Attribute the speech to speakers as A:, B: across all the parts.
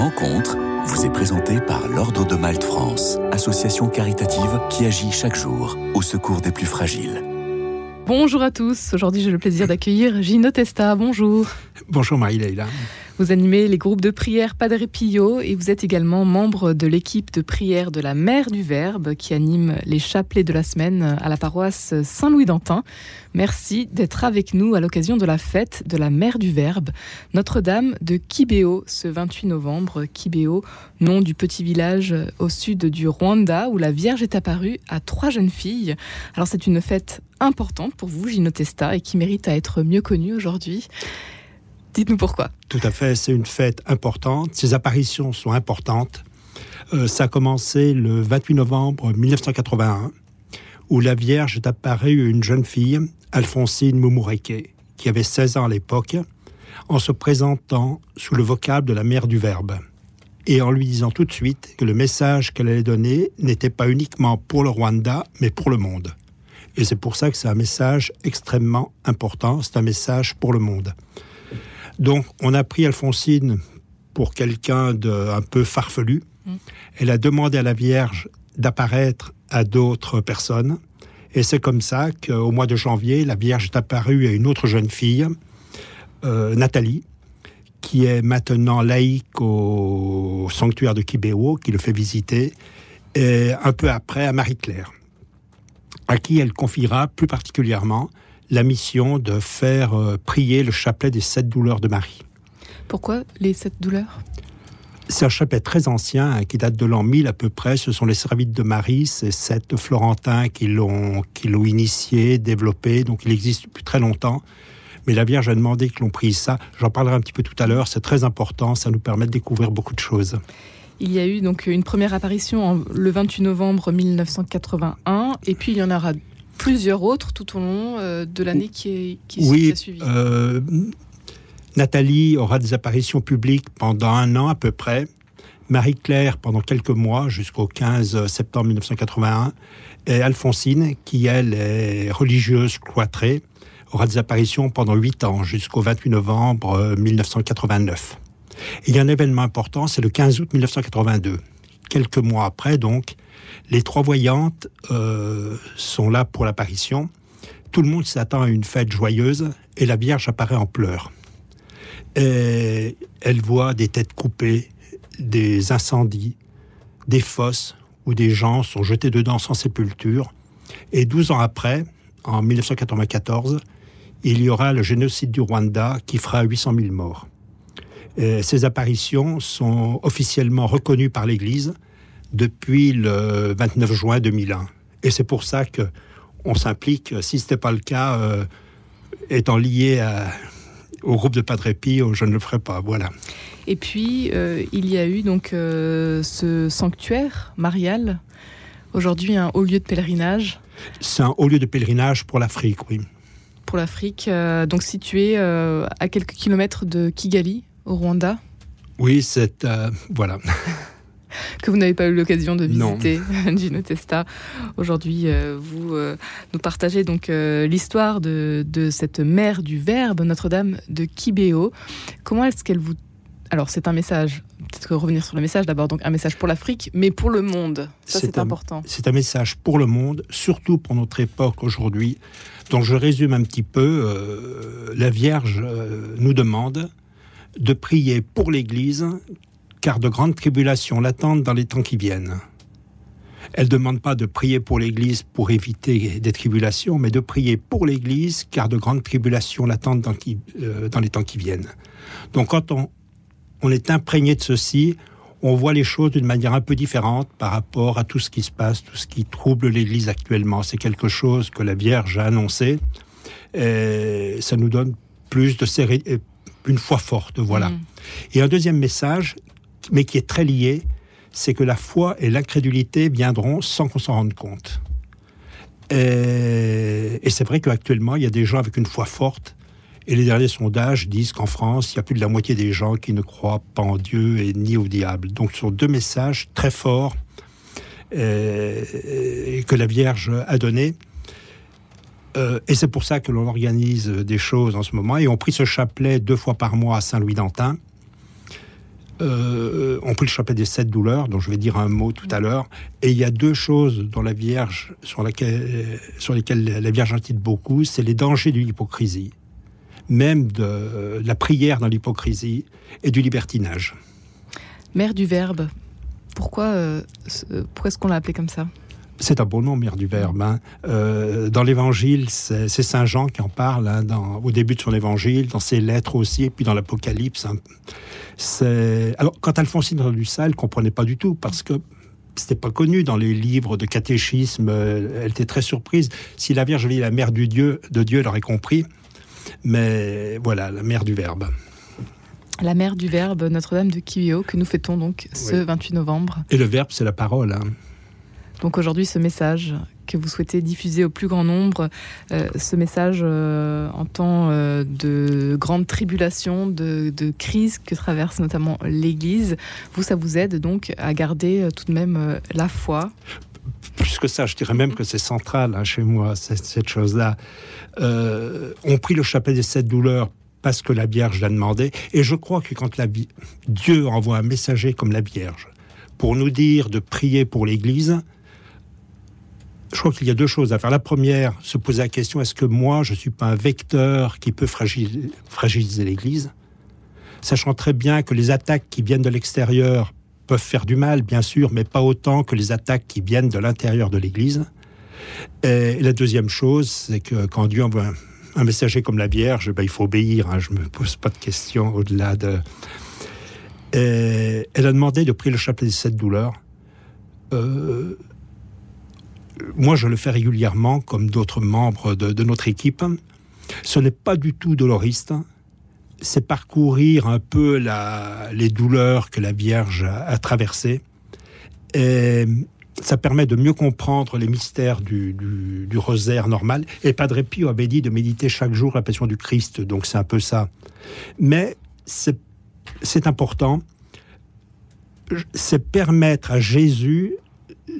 A: rencontre vous est présentée par l'Ordre de Malte France, association caritative qui agit chaque jour au secours des plus fragiles.
B: Bonjour à tous. Aujourd'hui, j'ai le plaisir d'accueillir Gino Testa. Bonjour.
C: Bonjour Marie-Leila.
B: Vous animez les groupes de prière Padre Pio et vous êtes également membre de l'équipe de prière de la Mère du Verbe qui anime les chapelets de la semaine à la paroisse Saint-Louis d'Antin. Merci d'être avec nous à l'occasion de la fête de la Mère du Verbe, Notre-Dame de Kibéo, ce 28 novembre. Kibéo, nom du petit village au sud du Rwanda où la Vierge est apparue à trois jeunes filles. Alors c'est une fête importante pour vous, Gino Testa, et qui mérite à être mieux connue aujourd'hui. Dites-nous pourquoi.
C: Tout à fait, c'est une fête importante. Ces apparitions sont importantes. Euh, ça a commencé le 28 novembre 1981, où la Vierge est apparue à une jeune fille, Alphonsine Mumureke, qui avait 16 ans à l'époque, en se présentant sous le vocable de la mère du Verbe, et en lui disant tout de suite que le message qu'elle allait donner n'était pas uniquement pour le Rwanda, mais pour le monde. Et c'est pour ça que c'est un message extrêmement important, c'est un message pour le monde. Donc, on a pris Alphonsine pour quelqu'un d'un peu farfelu. Mm. Elle a demandé à la Vierge d'apparaître à d'autres personnes. Et c'est comme ça qu'au mois de janvier, la Vierge est apparue à une autre jeune fille, euh, Nathalie, qui est maintenant laïque au sanctuaire de Kibéo, qui le fait visiter, et un peu après à Marie-Claire, à qui elle confiera plus particulièrement la mission de faire euh, prier le chapelet des sept douleurs de Marie.
B: Pourquoi les sept douleurs?
C: C'est un chapelet très ancien hein, qui date de l'an 1000 à peu près. Ce sont les servites de Marie, ces sept Florentins qui l'ont qui l'ont initié, développé. Donc il existe depuis très longtemps. Mais la Vierge a demandé que l'on prie ça. J'en parlerai un petit peu tout à l'heure. C'est très important. Ça nous permet de découvrir beaucoup de choses.
B: Il y a eu donc une première apparition le 28 novembre 1981, et puis il y en aura plusieurs autres tout au long euh, de l'année qui, qui,
C: oui,
B: a suivi.
C: Euh, Nathalie aura des apparitions publiques pendant un an à peu près. Marie-Claire pendant quelques mois, jusqu'au 15 septembre 1981. Et Alphonsine, qui elle est religieuse cloîtrée, aura des apparitions pendant huit ans, jusqu'au 28 novembre 1989. Euh, il y a un événement important, c'est le 15 août 1982. Quelques mois après, donc, les trois voyantes euh, sont là pour l'apparition. Tout le monde s'attend à une fête joyeuse et la Vierge apparaît en pleurs. Elle voit des têtes coupées, des incendies, des fosses où des gens sont jetés dedans sans sépulture. Et 12 ans après, en 1994, il y aura le génocide du Rwanda qui fera 800 000 morts. Ces apparitions sont officiellement reconnues par l'Église depuis le 29 juin 2001. Et c'est pour ça que on s'implique, si ce n'était pas le cas, euh, étant lié au groupe de Padre Pio, je ne le ferai pas. Voilà.
B: Et puis, euh, il y a eu donc euh, ce sanctuaire marial, aujourd'hui un haut lieu de pèlerinage.
C: C'est un haut lieu de pèlerinage pour l'Afrique, oui.
B: Pour l'Afrique, donc situé à quelques kilomètres de Kigali, au Rwanda.
C: Oui, c'est voilà.
B: que vous n'avez pas eu l'occasion de visiter, Gino Testa. Aujourd'hui, euh, vous euh, nous partagez donc euh, l'histoire de, cette mère du Verbe, Notre-Dame de Kibéo. Comment est-ce qu'elle vous... Alors, c'est un message, peut-être revenir sur le message d'abord, donc un message pour l'Afrique, mais pour le monde. Ça, c'est important.
C: C'est un message pour le monde, surtout pour notre époque aujourd'hui. Donc, je résume un petit peu. la Vierge nous demande de prier pour l'Église car de grandes tribulations l'attendent dans les temps qui viennent. Elle ne demande pas de prier pour l'Église pour éviter des tribulations, mais de prier pour l'Église, car de grandes tribulations l'attendent dans, euh, dans, les temps qui viennent. Donc quand on, on est imprégné de ceci, on voit les choses d'une manière un peu différente par rapport à tout ce qui se passe, tout ce qui trouble l'Église actuellement. C'est quelque chose que la Vierge a annoncé. Et ça nous donne plus de une foi forte, voilà. Mm. Et un deuxième message mais qui est très lié, c'est que la foi et l'incrédulité viendront sans qu'on s'en rende compte. Et, c'est vrai qu'actuellement, il y a des gens avec une foi forte, et les derniers sondages disent qu'en France, il y a plus de la moitié des gens qui ne croient pas en Dieu et ni au diable. Donc ce sont deux messages très forts que la Vierge a donnés. Euh, et c'est pour ça que l'on organise des choses en ce moment. Et on prie ce chapelet deux fois par mois à Saint-Louis d'Antin euh, on prie le chapelet des sept douleurs, dont je vais dire un mot tout à l'heure. Et il y a deux choses dont la Vierge, sur, lesquelles la Vierge incite beaucoup, c'est les dangers de l'hypocrisie, même de la prière dans l'hypocrisie et du libertinage.
B: Mère du Verbe, pourquoi, euh, pourquoi est-ce qu'on l'a appelé comme ça?
C: C'est un beau nom, mère du Verbe. Hein. Euh, dans l'Évangile, c'est Saint Jean qui en parle hein, au début de son Évangile, dans ses lettres aussi, et puis dans l'Apocalypse. Hein. Alors, quand Alphonsine ça, elle ne comprenait pas du tout, parce que c'était pas connu dans les livres de catéchisme. Euh, elle était très surprise. Si la Vierge avait la mère du Dieu, de Dieu, elle aurait compris. Mais voilà, la mère du Verbe.
B: La mère du Verbe, Notre-Dame de Kivio, que nous fêtons donc ce 28 novembre.
C: Et le Verbe, c'est la parole.
B: Donc aujourd'hui, ce message que vous souhaitez diffuser au plus grand nombre, euh, ce message euh, en temps euh, de grande tribulation, de, crise que traverse notamment l'Église, vous, ça vous aide donc à garder tout de même la foi?
C: Plus que ça, je dirais même que c'est central hein, chez moi, cette, chose-là. on prie le chapelet des sept douleurs parce que la Vierge l'a demandé. Et je crois que quand Dieu envoie un messager comme la Vierge pour nous dire de prier pour l'Église, je crois qu'il y a deux choses à faire. La première, se poser la question est-ce que moi, je ne suis pas un vecteur qui peut fragiliser, l'Église? Sachant très bien que les attaques qui viennent de l'extérieur peuvent faire du mal, bien sûr, mais pas autant que les attaques qui viennent de l'intérieur de l'Église. Et la deuxième chose, c'est que quand Dieu envoie un, messager comme la Vierge, ben, il faut obéir. Hein, je ne me pose pas de questions au-delà de. elle a demandé de prier le chapelet des sept douleurs. Euh, moi, je le fais régulièrement, comme d'autres membres de, notre équipe. Ce n'est pas du tout doloriste. C'est parcourir un peu les douleurs que la Vierge a, traversées. Et ça permet de mieux comprendre les mystères du, rosaire normal. Et Padre Pio avait dit de méditer chaque jour la passion du Christ, donc c'est un peu ça. Mais c'est important, c'est permettre à Jésus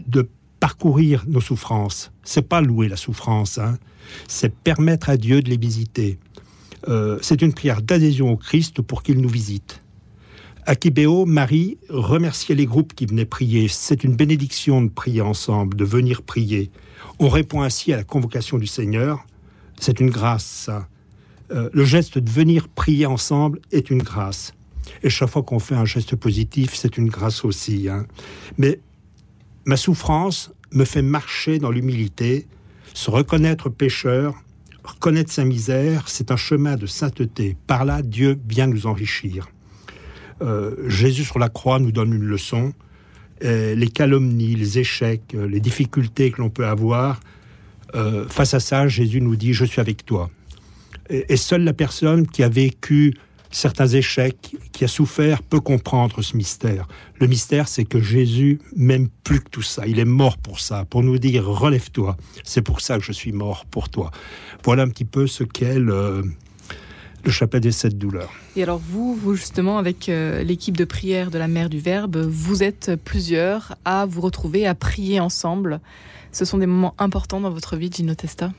C: de parcourir nos souffrances. C'est pas louer la souffrance, hein. c'est permettre à Dieu de les visiter. Euh, c'est une prière d'adhésion au Christ pour qu'il nous visite. À Kibéo, Marie remerciait les groupes qui venaient prier. C'est une bénédiction de prier ensemble, de venir prier. On répond ainsi à la convocation du Seigneur. C'est une grâce, ça. Euh, le geste de venir prier ensemble est une grâce. Et chaque fois qu'on fait un geste positif, c'est une grâce aussi. Hein. Mais Ma souffrance me fait marcher dans l'humilité, se reconnaître pécheur, reconnaître sa misère, c'est un chemin de sainteté. Par là, Dieu vient nous enrichir. Euh, Jésus sur la croix nous donne une leçon. les calomnies, les échecs, euh, les difficultés que l'on peut avoir, euh, face à ça, Jésus nous dit, je suis avec toi. et seule la personne qui a vécu certains échecs, qui a souffert, peut comprendre ce mystère. Le mystère, c'est que Jésus m'aime plus que tout ça. Il est mort pour ça, pour nous dire relève-toi. C'est pour ça que je suis mort pour toi. Voilà un petit peu ce qu'est le, le chapelet des sept douleurs.
B: Et alors vous, vous justement, avec euh, l'équipe de prière de la Mère du Verbe, vous êtes plusieurs à vous retrouver, à prier ensemble. Ce sont des moments importants dans votre vie, Gino Testa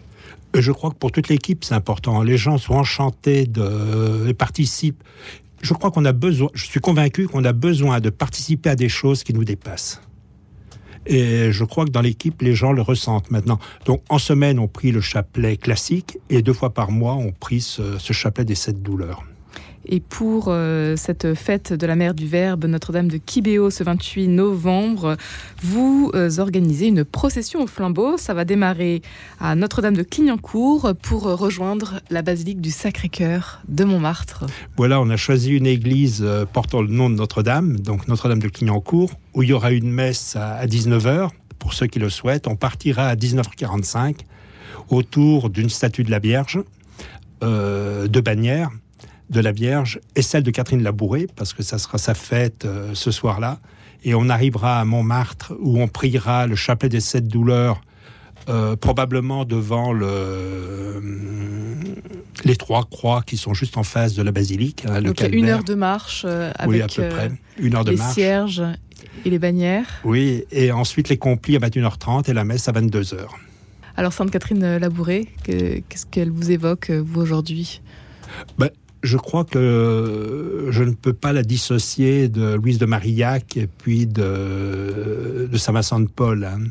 C: je crois que pour toute l'équipe, c'est important. Les gens sont enchantés de, et participent. Je crois qu'on a besoin, je suis convaincu qu'on a besoin de participer à des choses qui nous dépassent. Et je crois que dans l'équipe, les gens le ressentent maintenant. Donc, en semaine, on prie le chapelet classique et deux fois par mois, on prie ce, ce chapelet des sept douleurs.
B: Et pour euh, cette fête de la Mère du Verbe, Notre-Dame de Kibéo, ce 28 novembre, vous euh, organisez une procession au flambeau. Ça va démarrer à Notre-Dame de Clignancourt pour rejoindre la basilique du Sacré-Cœur de Montmartre.
C: Voilà, on a choisi une église euh, portant le nom de Notre-Dame, donc Notre-Dame de Clignancourt, où il y aura une messe à 19h. Pour ceux qui le souhaitent, on partira à 19h45 autour d'une statue de la Vierge de bannière de la Vierge et celle de Catherine Labouré, parce que ça sera sa fête euh, ce soir-là. Et on arrivera à Montmartre où on priera le chapelet des sept douleurs, euh, probablement devant le, euh, les trois croix qui sont juste en face de la basilique.
B: Hein, Donc une heure de marche avec oui, à peu près. Une heure de les cierges et les bannières.
C: Oui, et ensuite les complis à 21h30 et la messe à 22h.
B: Alors Sainte Catherine Labouré, qu'est-ce qu'elle vous évoque, vous, aujourd'hui?
C: Ben, je crois que je ne peux pas la dissocier de Louise de Marillac et puis de, de Saint-Vincent de Paul. Hein.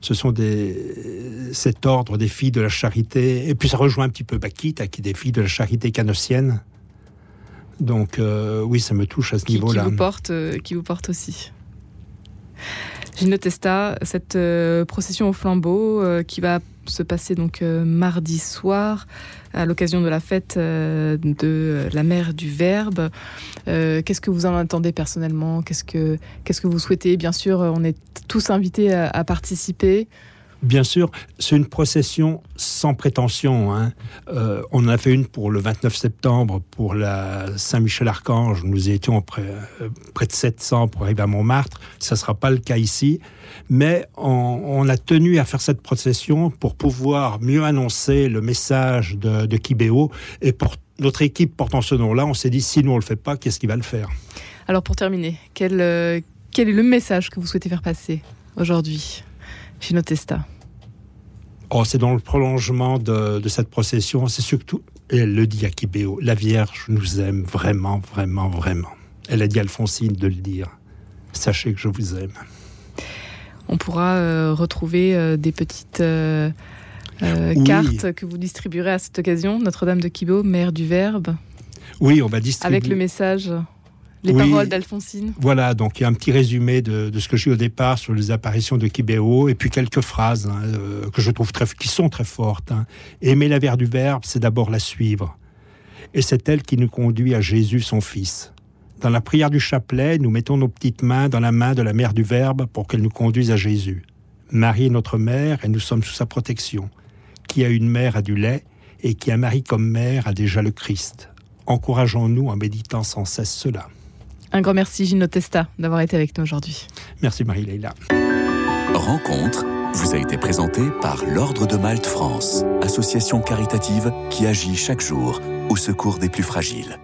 C: Ce sont des, cet ordre des filles de la charité. Et puis ça rejoint un petit peu Bakita, qui est des filles de la charité canossienne. Donc euh, oui, ça me touche à ce niveau-là.
B: Qui vous porte, euh, qui vous porte aussi. Gino Testa, cette euh, procession au flambeau qui va se passer donc mardi soir à l'occasion de la fête de la mère du Verbe. qu'est-ce que vous en attendez personnellement? Qu'est-ce que qu'est-ce que vous souhaitez? Bien sûr, on est tous invités à participer.
C: Bien sûr, c'est une procession sans prétention. Hein. Euh, on en a fait une pour le 29 septembre pour la Saint-Michel-Archange. Nous étions près, euh, de 700 pour arriver à Montmartre. Ça ne sera pas le cas ici. Mais on, a tenu à faire cette procession pour pouvoir mieux annoncer le message de, Kibéo. Et pour notre équipe portant ce nom-là, on s'est dit, si nous on ne le fait pas, qu'est-ce qui va le faire?
B: Alors pour terminer, euh, quel est le message que vous souhaitez faire passer aujourd'hui? Gino Testa
C: Oh, c'est dans le prolongement de, cette procession, c'est surtout, et elle le dit à Kibéo, la Vierge nous aime vraiment, vraiment, vraiment. Elle a dit à Alphonsine de le dire. Sachez que je vous aime.
B: On pourra euh, retrouver euh, des petites euh, cartes que vous distribuerez à cette occasion. Notre-Dame de Kibéo, mère du Verbe.
C: Oui, on va distribuer.
B: Avec le message les paroles d'Alphonsine.
C: Voilà, donc il y a un petit résumé de, ce que j'ai eu au départ sur les apparitions de Kibéo, et puis quelques phrases hein, euh, que je trouve très, qui sont très fortes. Hein. Aimer la verre du Verbe, c'est d'abord la suivre. Et c'est elle qui nous conduit à Jésus, son Fils. Dans la prière du chapelet, nous mettons nos petites mains dans la main de la mère du Verbe pour qu'elle nous conduise à Jésus. Marie est notre mère et nous sommes sous sa protection. Qui a une mère a du lait, et qui a Marie comme mère a déjà le Christ. Encourageons-nous en méditant sans cesse cela.
B: Un grand merci Gino Testa d'avoir été avec nous aujourd'hui.
C: Merci Marie-Leila.
A: Rencontre vous a été présentée par l'Ordre de Malte France, association caritative qui agit chaque jour au secours des plus fragiles.